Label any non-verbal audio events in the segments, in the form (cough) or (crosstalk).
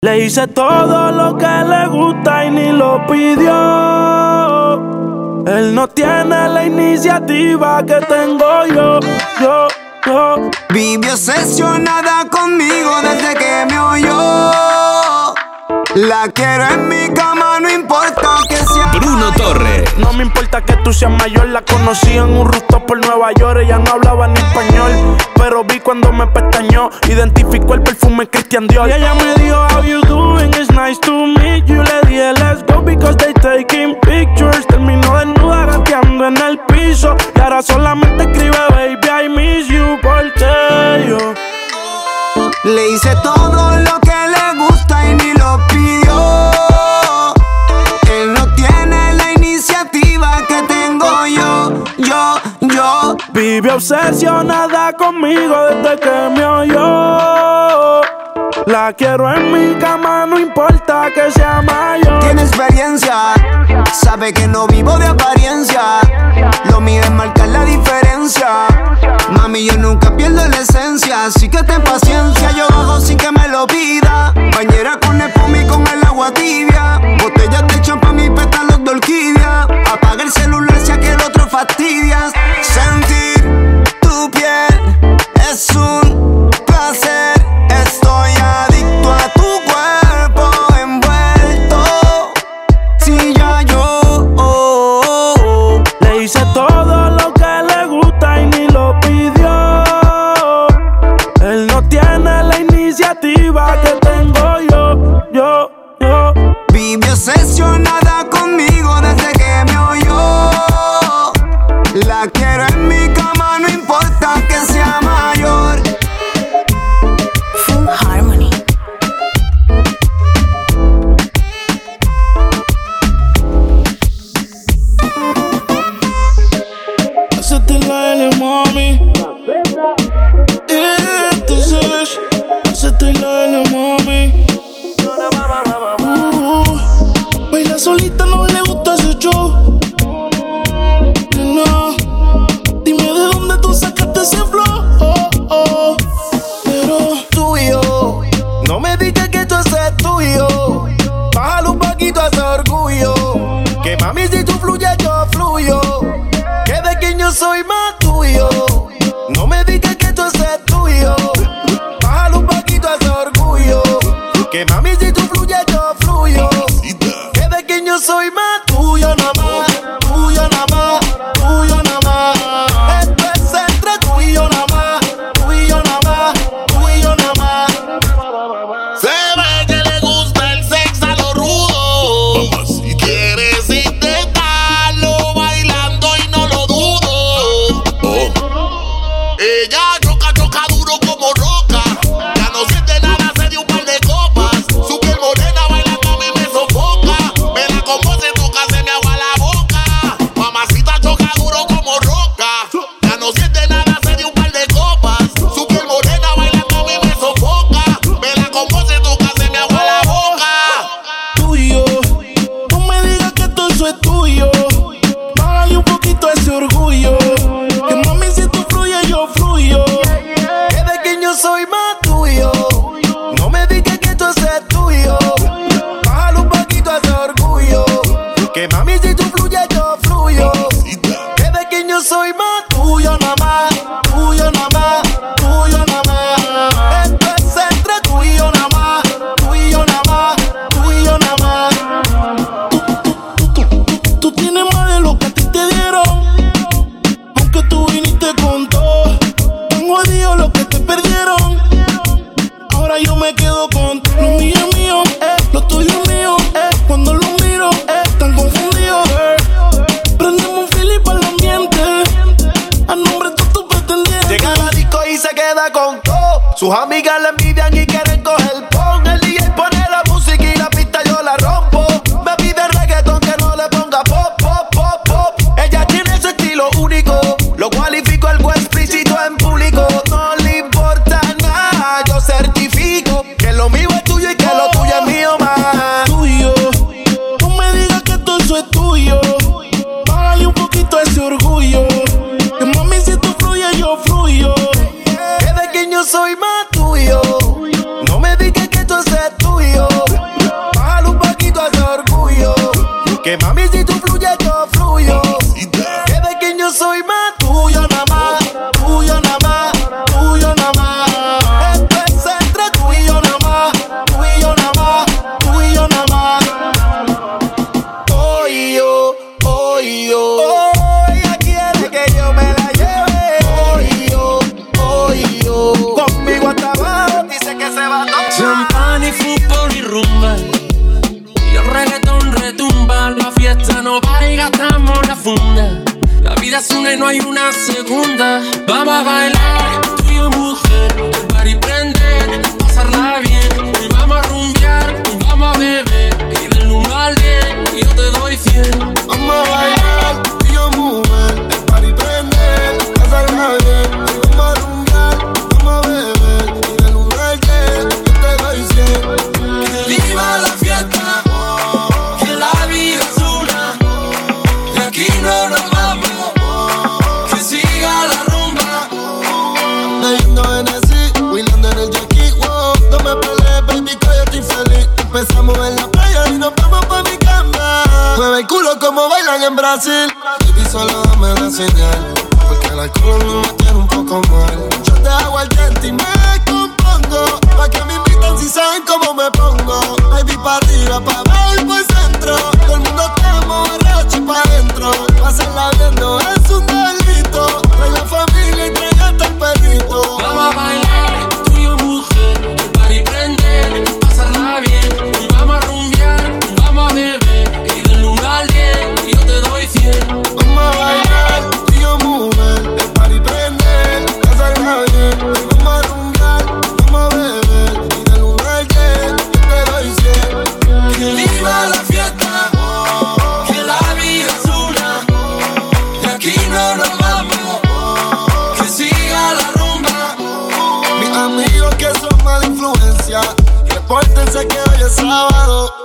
Le hice todo lo que le gusta y ni lo pidió. Él no tiene la iniciativa que tengo yo, yo, yo. Vivió obsesionada conmigo desde que me oyó. La quiero en mi cama, no importa que sea. Bruno Torres. No me importa que tú seas mayor, la conocí en un rooftop por Nueva York. Ella no hablaba ni español, pero vi cuando me pestañó. Identificó el perfume Christian Dior. Y ella me dijo, How you doing? It's nice to meet you. Le dije, Let's go because they taking pictures. Terminó desnuda gateando en el piso. Y ahora solamente escribe, Baby, I miss you, porque yo. Le hice todo lo que le lo pidió. Él no tiene la iniciativa que tengo yo, yo, yo. Vive obsesionada conmigo desde que me oyó la quiero en mi cama, no importa que sea mayor. Tiene experiencia, sabe que no vivo de apariencia. Lo mío es marcar la diferencia. Mami, yo nunca pierdo la esencia, así que ten paciencia. Yo bajo sin que me lo pida. Bañera con espuma y con el agua tibia. Botellas de champán y pétalos de orquídea. Apaga el celular si aquel otro fastidia. Sentir tu piel es un placer.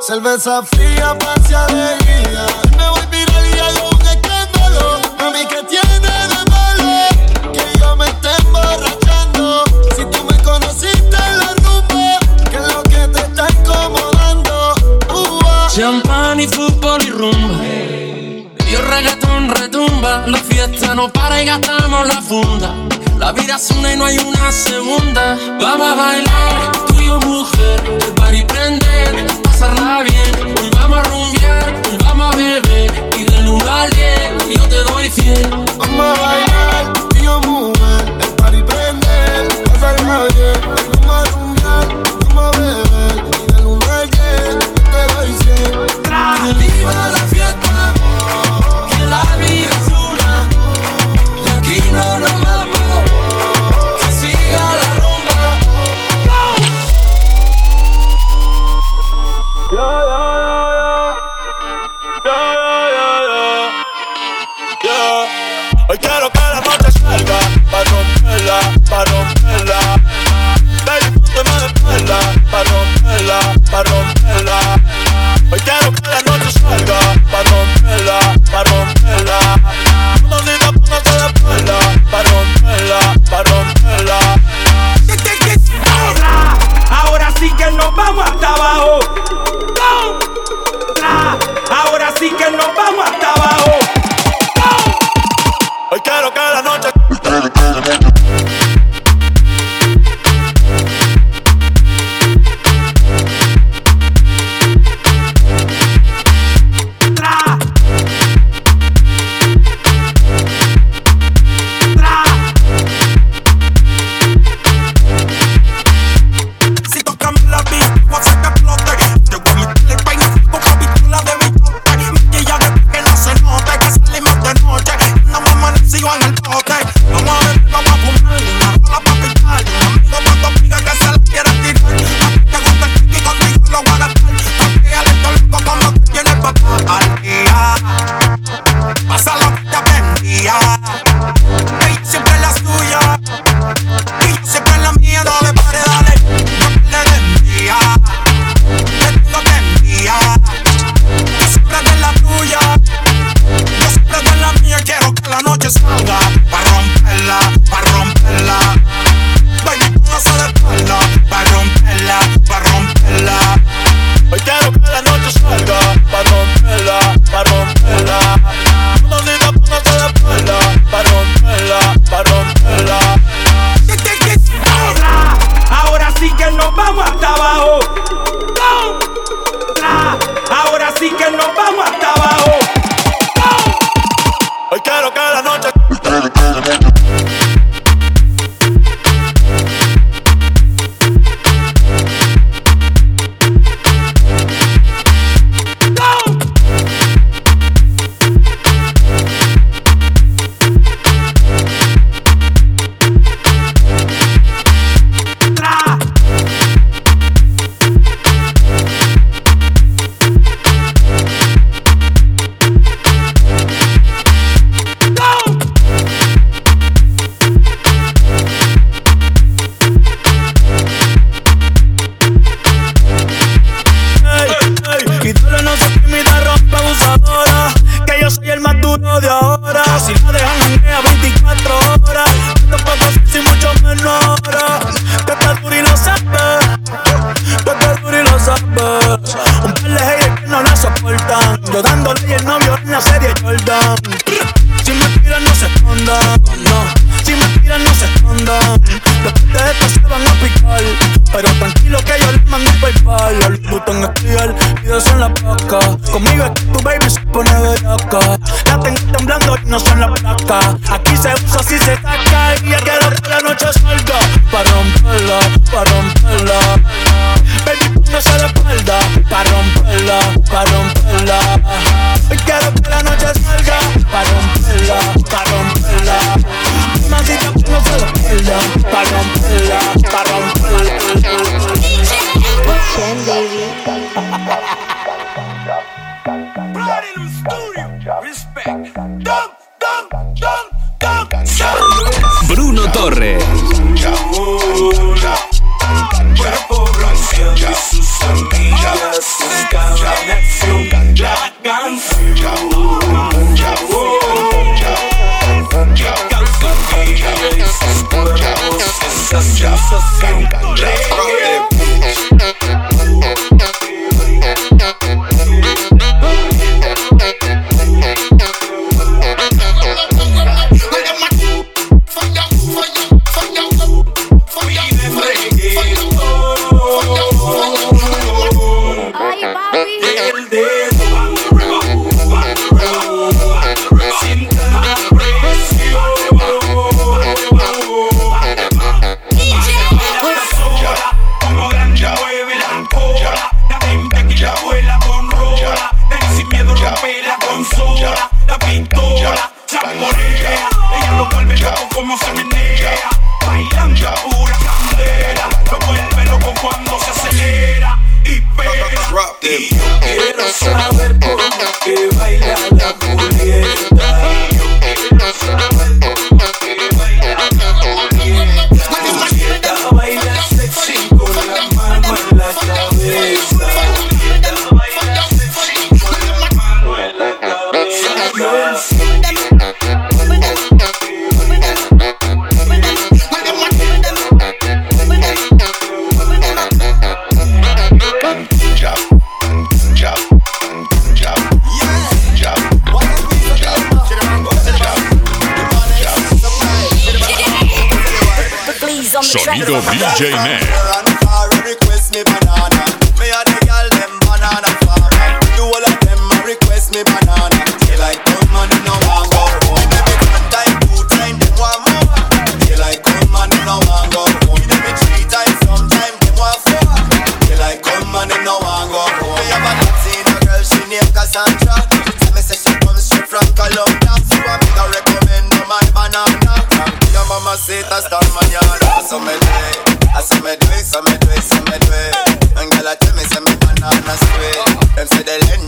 Cerveza fría, pase alegría. Me voy viral y hago un escándalo. A mí que tiene de malo que yo me esté emborrachando. Si tú me conociste en la rumba, que es lo que te está incomodando. Uh -huh. Champán y fútbol y rumba. Y el reggaetón retumba. La fiesta no para y gastamos la funda. La vida es una y no hay una segunda. Vamos a bailar, tú y yo mujer, el party prender pasarla bien. Hoy vamos a rumbear, hoy vamos a beber. Y del 1 al 10, yo te doy Vamos a bailar, tío mujer, el party prender, pasarla bien. Vamos a rumbear, vamos a beber. Y del 1 al 10, yo te doy 100. Viva la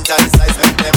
Giant size make them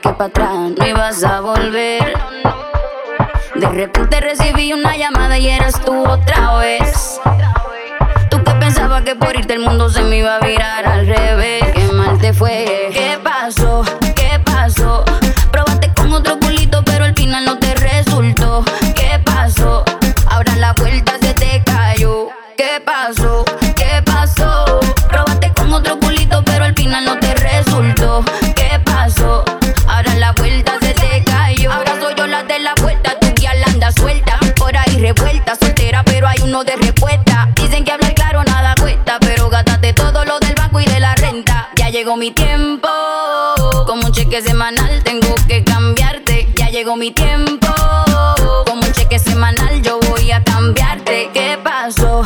que para atrás no ibas a volver. De repente recibí una llamada y eras tú otra vez. Tú que pensabas que por irte el mundo se me iba a virar al revés. Qué mal te fue. ¿Qué pasó? ¿Qué pasó? Probaste con otro culito, pero al final no te resultó. ¿Qué pasó? Ahora la vuelta se te cayó. ¿Qué pasó? no te respuesta. Dicen que hablar claro nada cuesta, pero gástate todo lo del banco y de la renta. Ya llegó mi tiempo, como un cheque semanal tengo que cambiarte. Ya llegó mi tiempo, como un cheque semanal yo voy a cambiarte. ¿Qué pasó?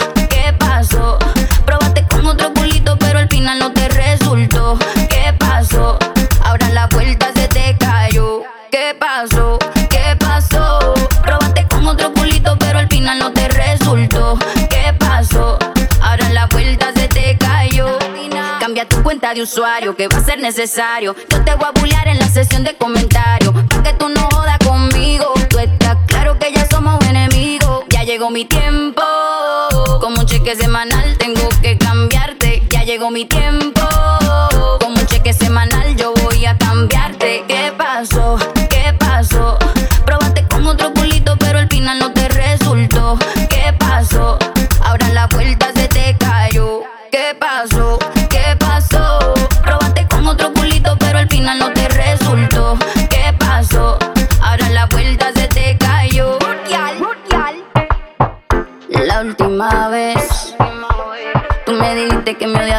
de usuario que va a ser necesario. Yo te voy a bullear en la sesión de comentarios. Pa' que tú no jodas conmigo. Tú estás claro que ya somos enemigos. Ya llegó mi tiempo. Como un cheque semanal tengo que cambiarte. Ya llegó mi tiempo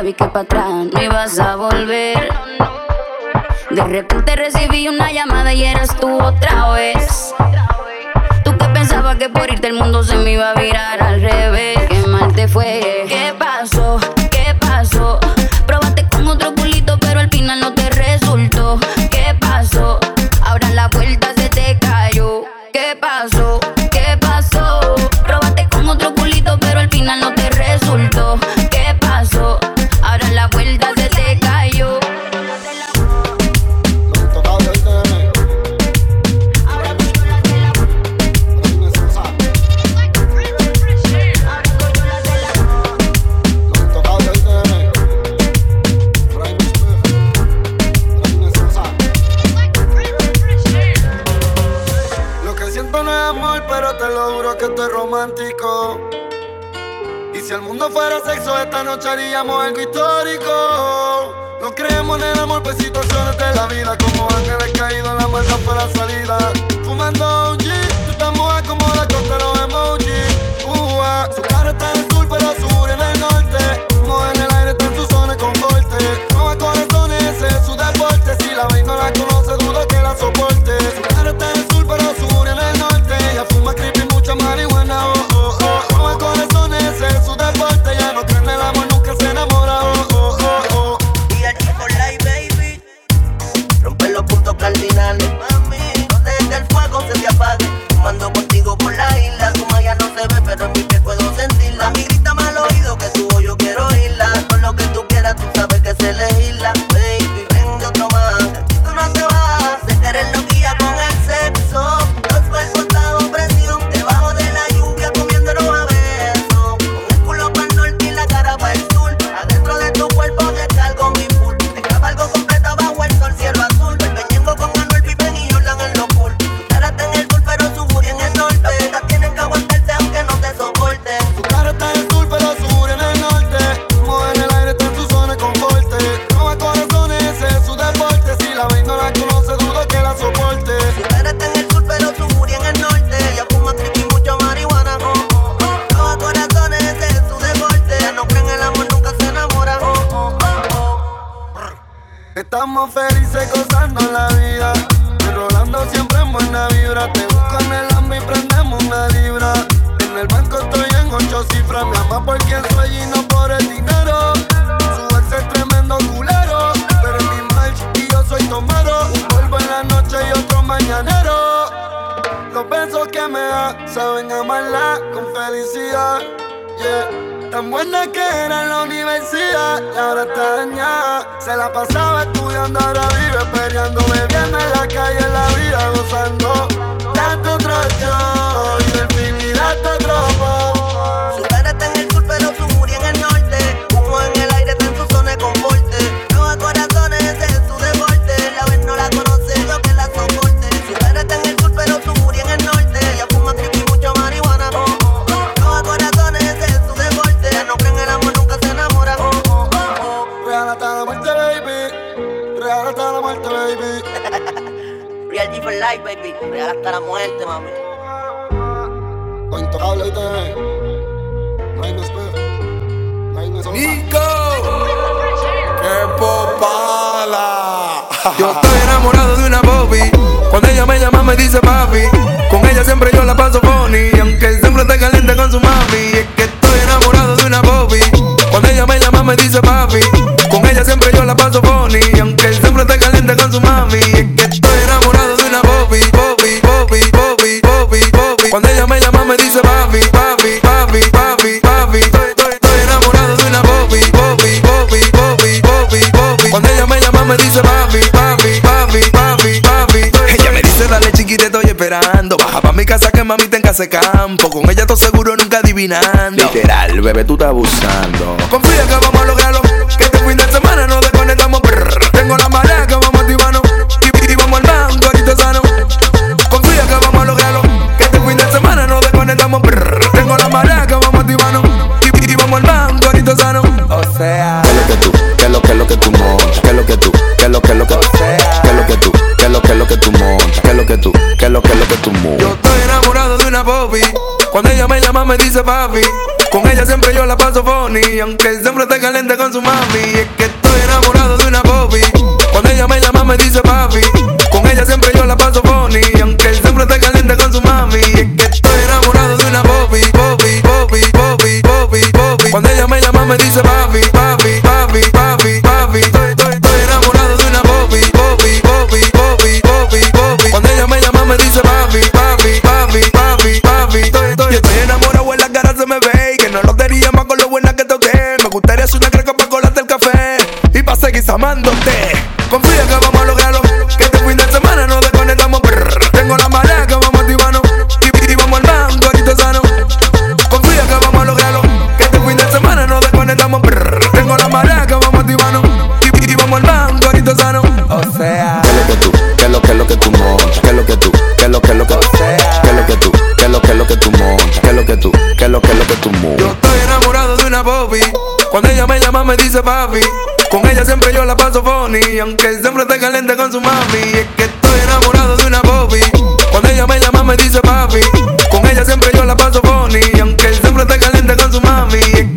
vi que para atrás no ibas a volver. De repente recibí una llamada y eras tú otra vez. Tú que pensabas que por irte el mundo se me iba a virar al revés. Qué mal te fue. ¿Qué pasó? ¿Qué pasó? Probaste con otro culito, pero al final no te resultó. no fuera sexo, esta noche haríamos algo histórico. No creemos en el amor, pues situaciones de la vida. Como ángeles caídos, en la muerte fue la salida. Fumando un jeep. Tan buena que era en la universidad y ahora está dañada. Se la pasaba estudiando, ahora vive peleando, bebiendo en la calle, en la vida gozando. Date otro y baby. Real hasta la muerte, mami. Intocable. No hay más. No hay más Nico, qué popala. (laughs) Yo estoy enamorado de una Bobby. Cuando ella me llama me dice papi. Con ella siempre yo la paso funny. Aunque siempre esté caliente con su mami. Es que estoy enamorado de una Bobby. Cuando ella me llama me dice papi. Con ella siempre yo la paso funny. Aunque siempre esté caliente con su mami. Dale chiquita estoy esperando. Baja pa mi casa que mami tenga ese campo. Con ella todo seguro nunca adivinando. Literal, bebé, tú estás abusando. Confía que vamos a lograrlo. Me dice papi. Con ella siempre yo la paso funny. Aunque siempre esté caliente con su mami. Es que estoy enamorado de una Bobby. Cuando ella me llama me dice papi. Con ella siempre yo la paso funny. Aunque siempre esté caliente con su mami. Es que estoy enamorado de una Bobby. Bobby, Bobby, Bobby, Bobby, Bobby. Cuando ella me llama me dice papi, papi, amándote. Confía que vamos a lograrlo, que este fin de semana nos desconectamos. brr. Tengo la marea que vamos a activarnos y, y vamos al banco, ahorita sano. Confía que vamos a lograrlo, que este fin de semana nos desconectamos. brr. Tengo la marea que vamos a activarnos y, y vamos al banco, ahorita sano. O sea, ¿Qué es lo que tú? ¿Qué es lo que es lo que tú montas? ¿Qué es lo que tú? ¿Qué es lo que es lo que ¿Qué es lo que tú? ¿Qué es lo que es lo que tú montas? ¿Qué es lo que tú? ¿Qué es lo que es lo que tú Yo montas? estoy enamorado de una Bobby. Cuando ella me llama me dice papi. Con ella siempre la paso funny. Aunque siempre esté caliente con su mami. Es que estoy enamorado de una Bobby. Cuando ella me llama me dice papi. Con ella siempre yo la paso funny. Aunque siempre esté caliente con su mami.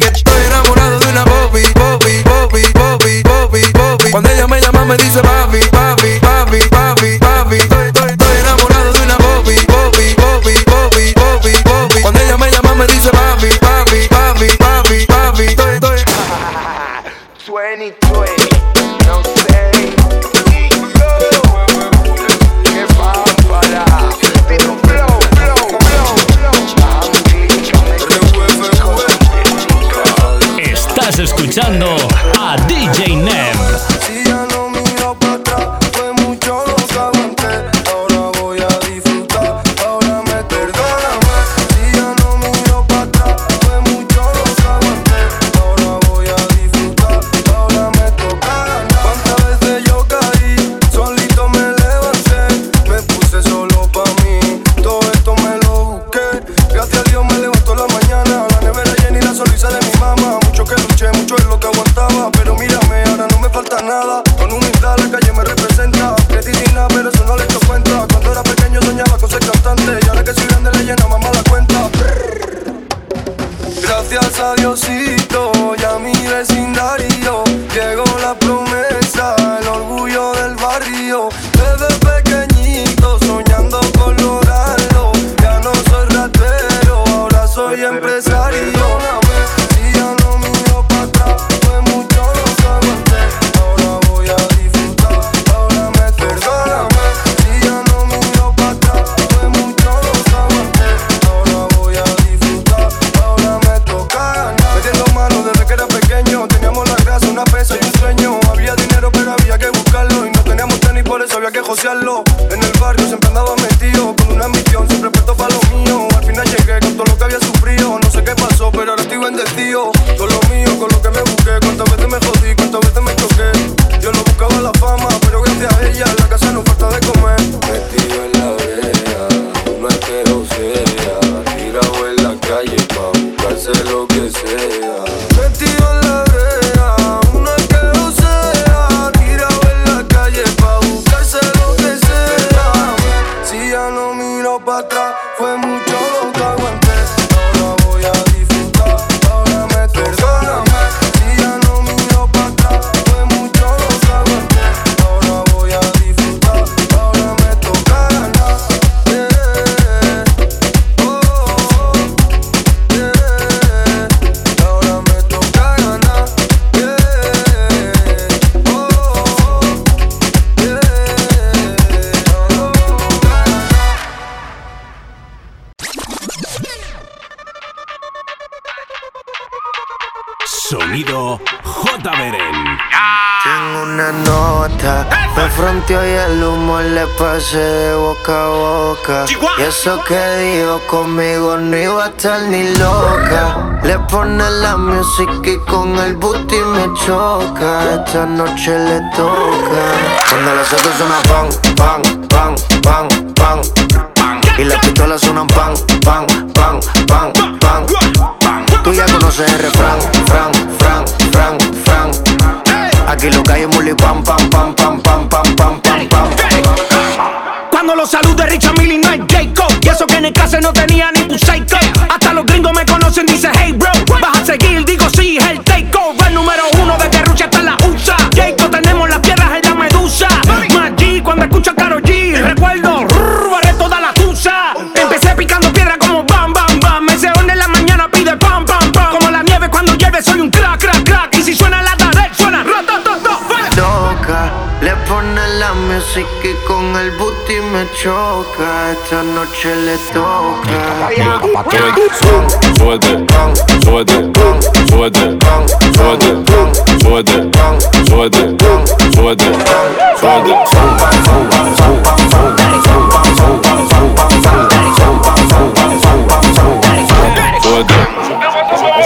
Eso que digo conmigo no iba a estar ni loca. Le pone la música y con el booty me choca. Esta noche le toca. Cuando las autos suenan pan, pan, pan, pan, pan. Y las pistolas suenan pan, pan, pan, pan, pan. Tú ya conoces el refrán, fran, fran, fran, fran. Aquí lo que hay es muli pam, pam, pam, pam, pam, pam, pam, pam, pam. Cuando lo salude Richard Millie no es Jacob Y eso que en el clase no tenía ni un psycho Hasta los gringos me conocen, dice hey bro Vas a seguir, digo sí, el takeover Número uno de Rucha hasta la USA. Jacob, tenemos las piedras en la medusa. G cuando escucho a G Recuerdo, rrr, barré toda la tusa Empecé picando piedra como bam, bam, bam. Me se en la mañana pide pam, pam, pam. Como la nieve cuando llueve soy un crack, crack, crack. Y si suena la tarde, suena ratatato Toca, le pone la música con el booty me choca. Esta noche le toca. Súbete, súbete, súbete, súbete, súbete, súbete, súbete, súbete.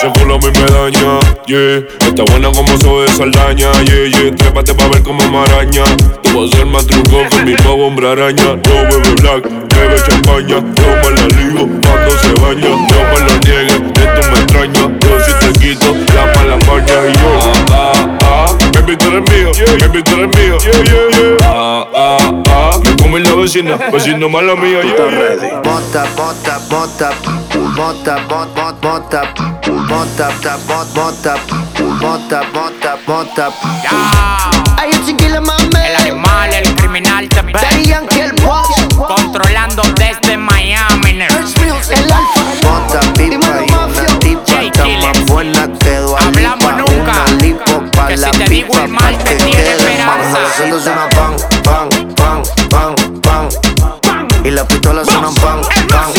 Ese culo a mí me daña, yeah. Está buena como soy de saldaña, yeah, yeah. Trépate pa' ver como maraña. Tú vas a ser más truco que mi nuevo hombre araña. Yo bebe black, bebe champaña. Yo me la ligo cuando se baña. Yo me lo niegue, esto me extraña. Yo si te quito la mala maña Y yo, ah, ah Baby, tú eres mío, baby, tú eres mío Yeah, yeah, yeah Ah, ah, ah Me come la vecina, vecino mala mía, yeah, yeah Bota, bota, bota, bota, bota, bota, bota, bota, bota, bota, bota, bota, bota. Hay un chiquillo mame. El animal, el criminal también. Daddy Yankee, el boss. Controlando desde Que la si te digo el mal, te tiene esperanza. Los suenan pan, pan, pan, pan, pan. Y las pistolas suenan pan, pan,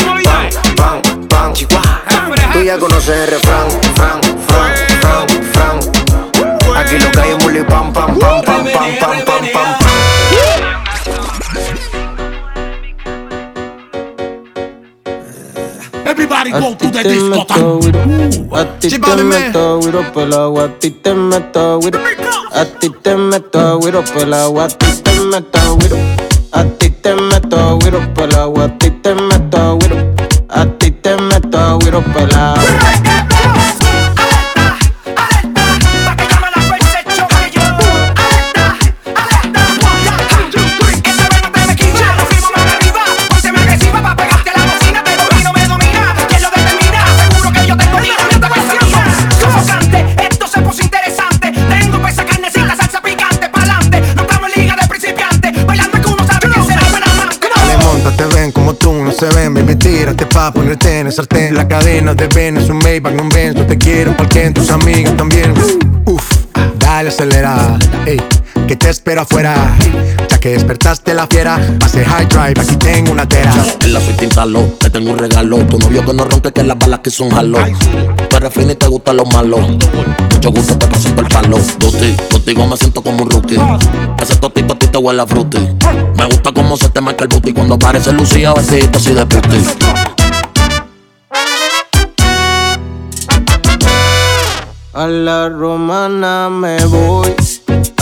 pan, pan, pan. Tú ya conoces el refrán, fran, fran, fran, fran. Aquí lo que hay es muli pam, pam, pam, pam, pam, pam, pam, Everybody a go to the disco. A ti te meto güiro pel agua, a ti te meto güiro. A ti te meto güiro pel agua, a ti te meto güiro. A ti te meto güiro pel agua, a ti te meto güiro. A ti te meto güiro pel agua. Se ven, baby, tírate pa' ponerte en el sartén. La cadena de Ben un Maybach, no un Benz, yo te quiero porque tus amigas también. Uf, dale acelera, ey, que te espero afuera Ya que despertaste la fiera, hace high drive, aquí tengo una tera En la suite instaló, te tengo un regalo. Tu novio que no ronque que las balas que son jalo. Tú eres fina y te gustan los malos. Mucho gusto te presento el palo. Duty, contigo me siento como un rookie. Ese totito a ti te huele a fruity. Me gusta cómo se te marca el booty cuando aparece Lucía vestidito así de puti. A la romana me voy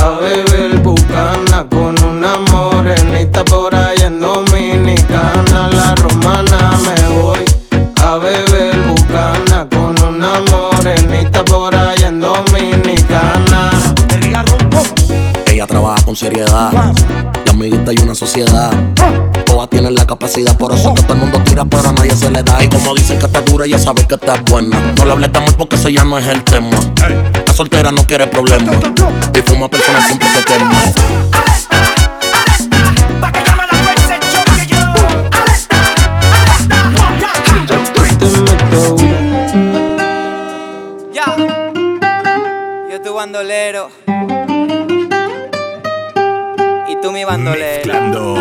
a beber bucana con una morenita por allá en Dominicana. La romana me voy a beber bucana con una morenita por allá en Dominicana. Ella trabaja con seriedad amiguitas y una sociedad. Todas tienen la capacidad, por eso que todo el mundo tira, pero a nadie se le da. Y como dicen que está dura, ya sabes que está buena. No le hables tan mal porque ese ya no es el tema. La soltera no quiere problemas. Y fuma personas siempre se quema. bandolero bandolero. Mezclando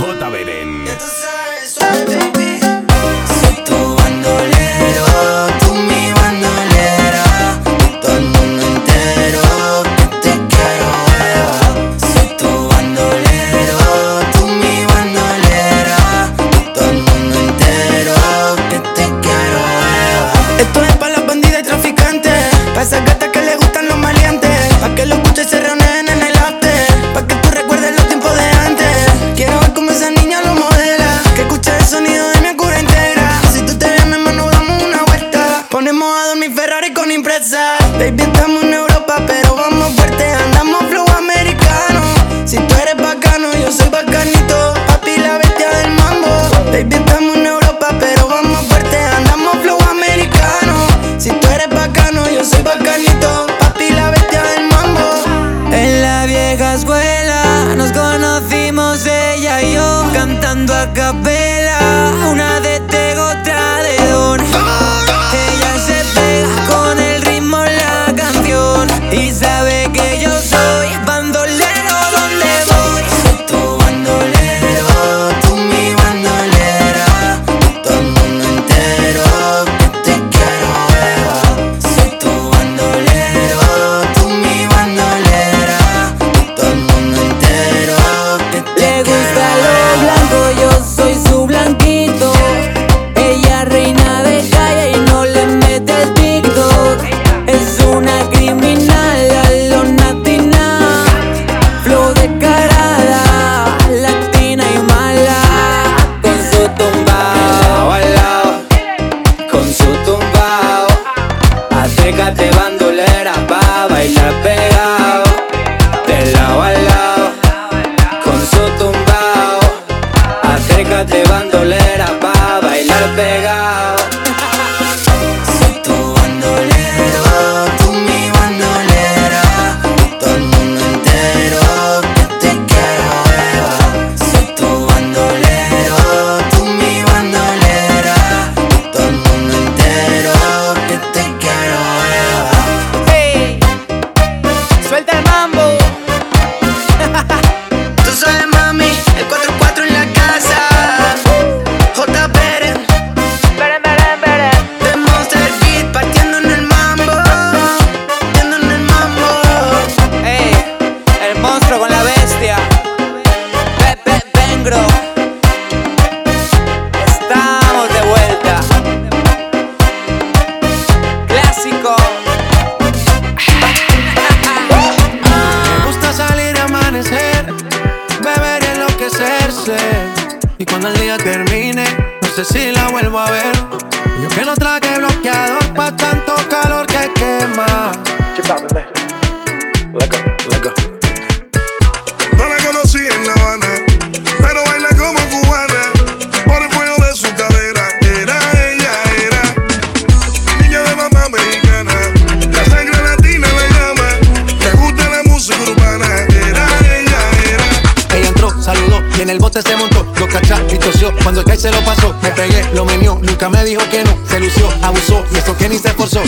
J. Beren. Y cuando el día termine, no sé si la vuelvo a ver. Yo que no traje bloqueador pa' tanto calor que quema. Let go, let go. No la conocí en La Habana En el bote se montó, lo cachá y. Cuando el se lo pasó, me pegué, lo menió. Nunca me dijo que no, se lució, abusó. Y eso que ni se esforzó.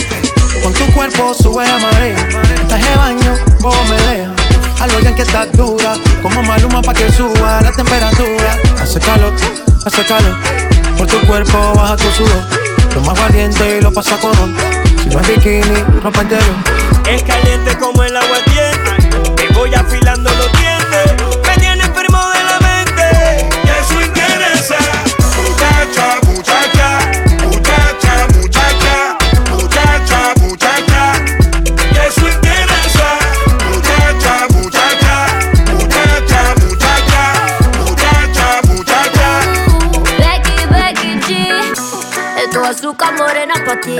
Con tu cuerpo sube la marea. Traje baño, vos me dejas. Algo ya que está dura. Como maluma pa' que suba la temperatura. Hace calor, hace calor. Por tu cuerpo baja tu sudor. Lo más valiente y lo pasa con Si no es bikini, ropa entero. Es caliente como el agua tienda. Te voy afilando los dientes boca morena pa' ti.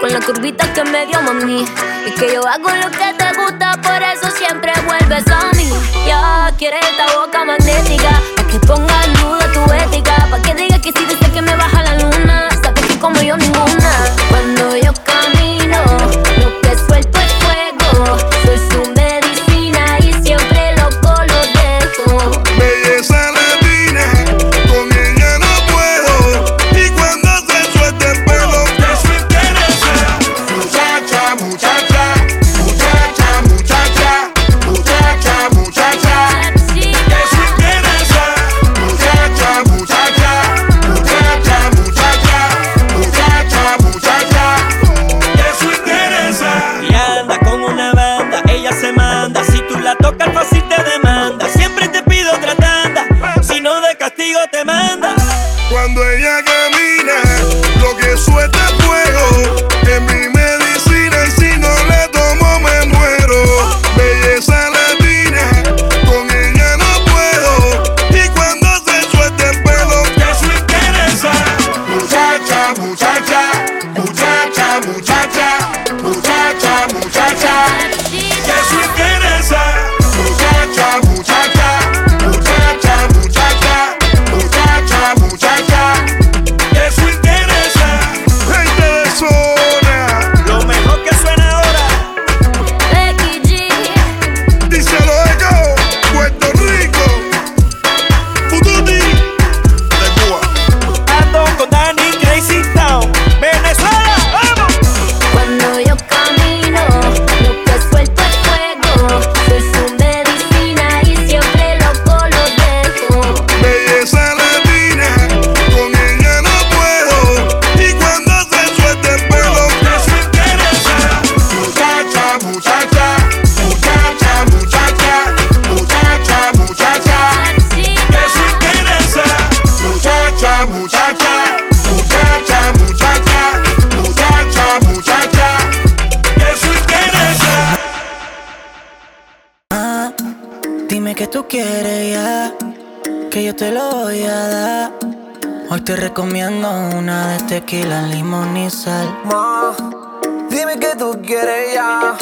Con la curvita que me dio mami. Y que yo hago lo que te gusta, por eso siempre vuelves a mí. Ya yeah, quiere esta boca magnética dime que tú quieres ya, que yo te lo voy a dar. Hoy te recomiendo una de tequila, limón y sal. Ma, dime que tú quieres ya.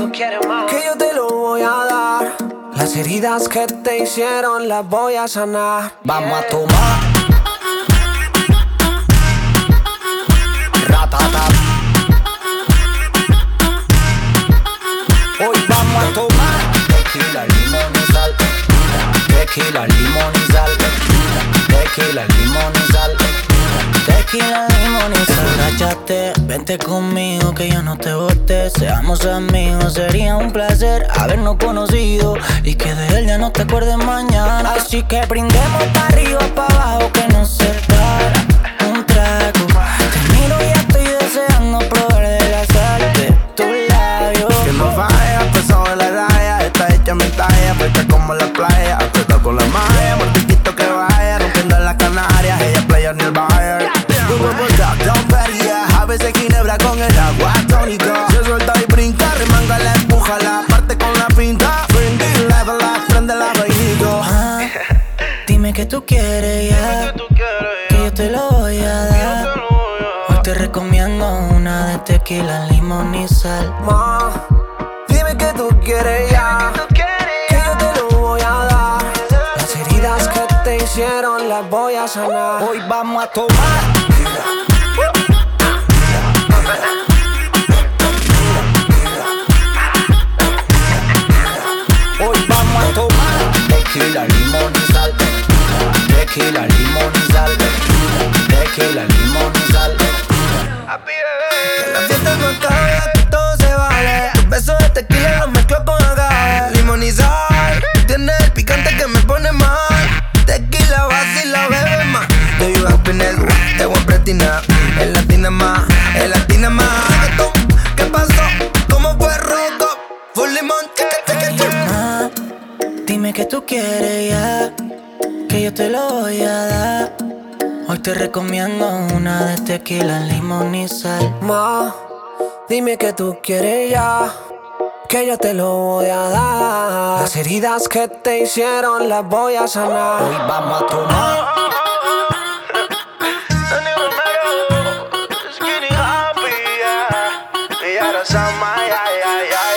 Que yo te lo voy a dar. Las heridas que te hicieron las voy a sanar. Vamos a tomar. Tequila, limón y sal. Tequila, limón y sal. Tequila, limón y sal. Emborráchate, vente conmigo que yo no te bote. Seamos amigos, sería un placer habernos conocido y que de él ya no te acuerdes mañana. Así que brindemos para arriba, para abajo, que no se para. Un trago, te miro y estoy deseando probar de la sal de tus labios. Que no falla, pesado de la raya. Está hecha mi talla, como la playa. Tequila, limón y sal. Ma, dime que tú quieres ya, que yo te lo voy a dar. Las heridas que te hicieron las voy a sanar. Hoy vamos a tomar. Hoy vamos a tomar tequila, limón y sal. Tequila, limón y sal. Tequila, limón y sal. Que la fiesta no te recomiendo una de tequila, limón y sal. Ma, dime que tú quieres ya, que yo te lo voy a dar. Las heridas que te hicieron las voy a sanar. Hoy vamos a tomar.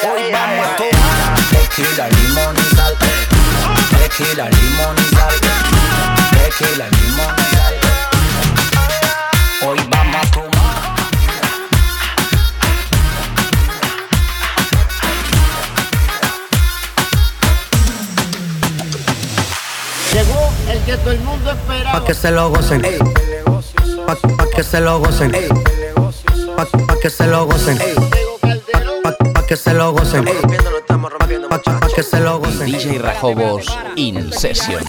Hoy vamos a tomar tequila, limón y sal. Tequila, limón y sal. Tequila, limón que se lo gocen. Pa, pa' que se lo gocen. Pa, pa' que se lo gocen. Pa, pa' que se lo gocen. Pa, pa- pa' que se lo gocen. DJ Rajobos In Session.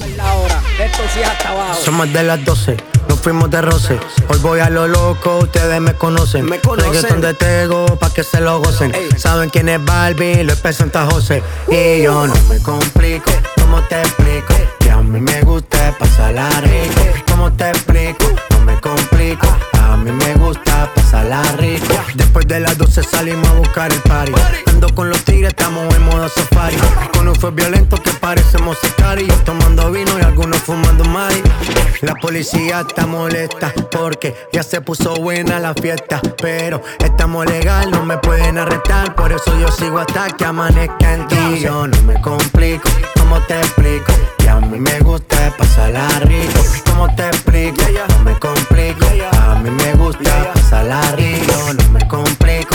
Son más de las 12, nos fuimos de roce. Hoy voy a lo loco, ustedes me conocen. Me conocen. Reggaeton de Tego, pa' que se lo gocen. Saben quién es Barbie, lo es Santa José. Y yo no me complico, ¿cómo te explico? Que a mí me gusta pasarla rico. Buscar. Ando con los tigres, estamos en modo safari. Con un fue violento que parecemos sicarios. Tomando vino y algunos fumando mari. La policía está molesta porque ya se puso buena la fiesta. Pero estamos legal, no me pueden arrestar. Por eso yo sigo hasta que amanezca en ti. Yo no me complico, ¿cómo te explico? Que a mí me gusta pasarla rico. ¿Cómo te explico? No me complico. A mí me gusta pasarla rico. No me complico.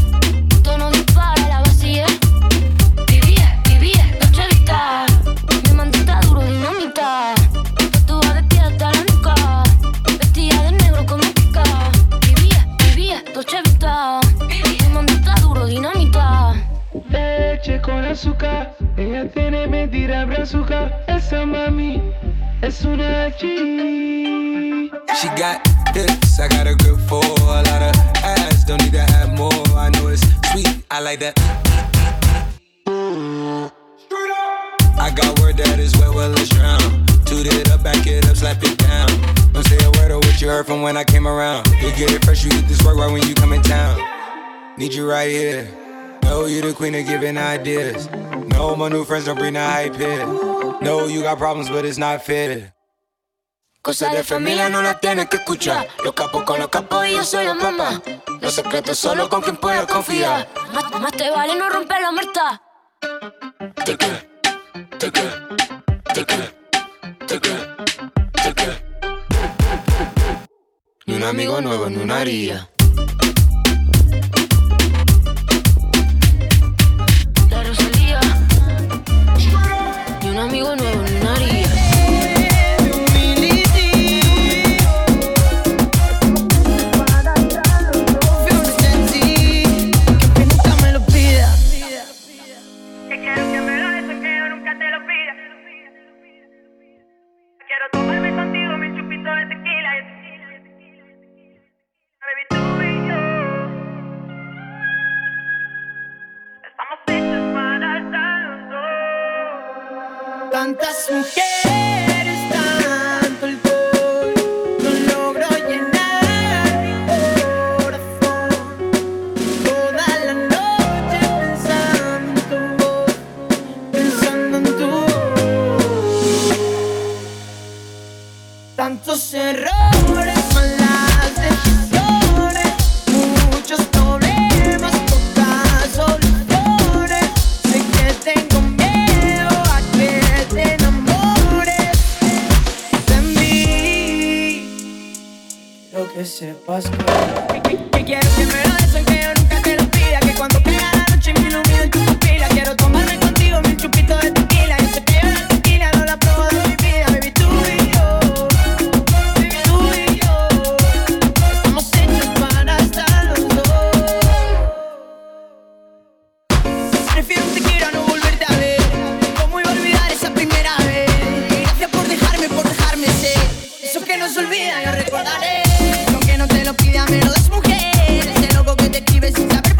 duro. Tatuada de pie hasta la nuca. Vestida de negro con mística. Vivía, vivía, noche vista. Mi mantita duro, dinamita. Leche con azúcar, ella tiene mentira brazuca. Esa mami es una G. She got hips, I got a grip for a lot of ass. Don't need to have more. I know it's sweet, I like that. I got word that is wet, well, it's drown. Toot it up, back it up, slap it down. Don't say a word of what you heard from when I came around. You get it fresh, you get this work right when you come in town. Need you right here. Know you the queen of giving ideas. No, my new friends don't bring the hype here. No, you got problems, but it's not fair. Cosas de familia no las tienes que escuchar. Los capos con los capos y yo soy la mamá. Los secretos solo con quien puedo confiar. Más, más te vale no romper la muerta. Ni un amigo nuevo, ni una haría. no se olvida, yo recordaré. Y aunque no te lo pida, me lo des mujer. Ese loco que te escribe sin saber.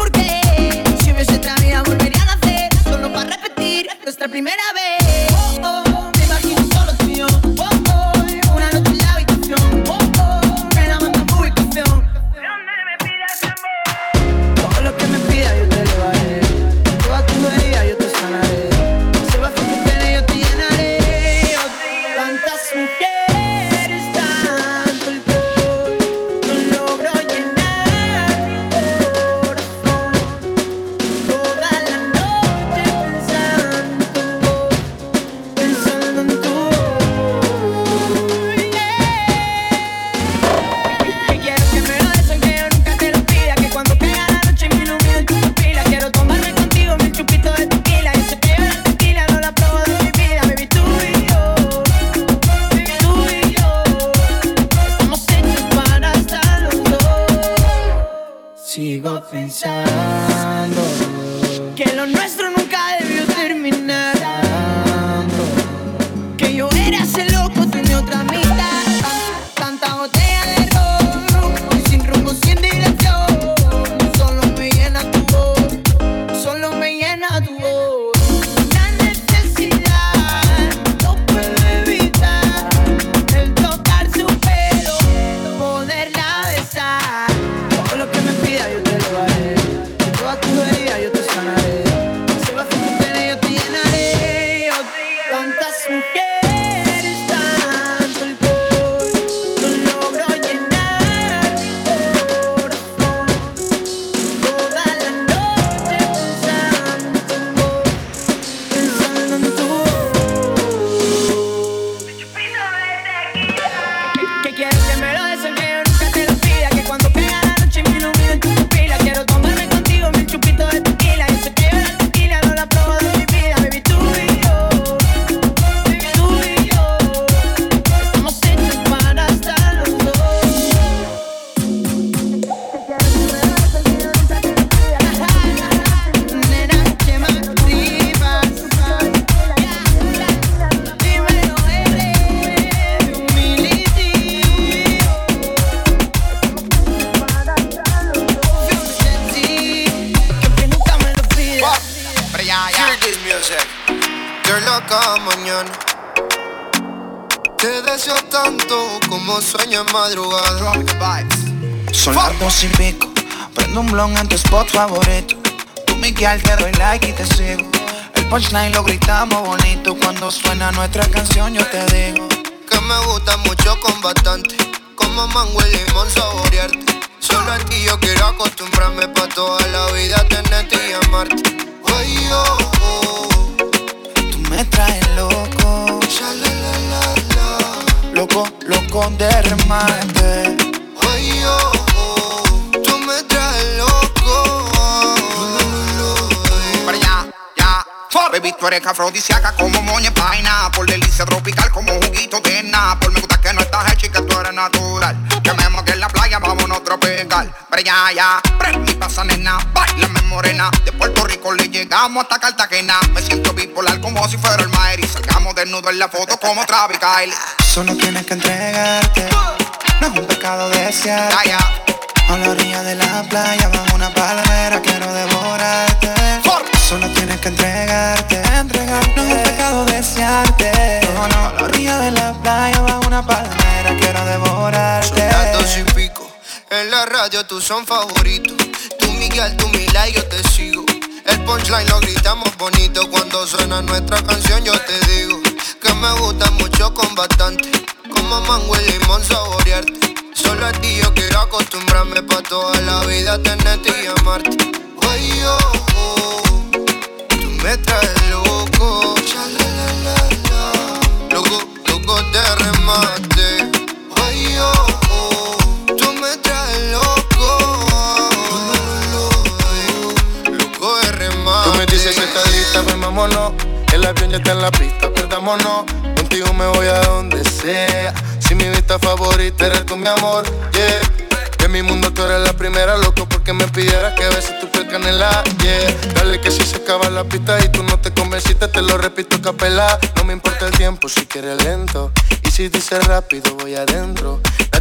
llegamos hasta Cartagena. Me siento bipolar como si fuera el mar y salgamos desnudo en la foto como Travis Kyle. Solo tienes que entregarte, no es un pecado desear. A la orilla de la playa bajo una palmera quiero devorarte. Solo tienes que entregarte, entregarte. No es un pecado desearte. No, no. A la orilla de la playa bajo una palmera quiero devorarte. Son las dos y pico. En la radio tú son favoritos. Tú Miguel, tú Mila y yo te sigo el punchline lo gritamos bonito cuando suena nuestra canción. Yo te digo que me gusta mucho con bastante. Como mango y limón saborearte. Solo a ti yo quiero acostumbrarme pa' toda la vida tenerte y amarte. Oye, oh, oh, tú me traes loco. Loco, loco de remate. Oye, oh, Dice que está lista, pues vámonos. El avión ya está en la pista, perdámonos. Contigo me voy a donde sea. Si mi vista favorita eres tú, mi amor, yeah. De mi mundo tú eres la primera, loco, porque me pidieras que beses tu piel canela, yeah. Dale que si se acaba la pista y tú no te convenciste, te lo repito capela. No me importa el tiempo si quieres lento. Y si dices rápido, voy adentro.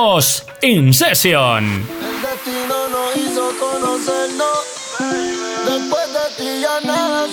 escuchamos In Session. El destino nos hizo conocernos. Después de ti ya nada.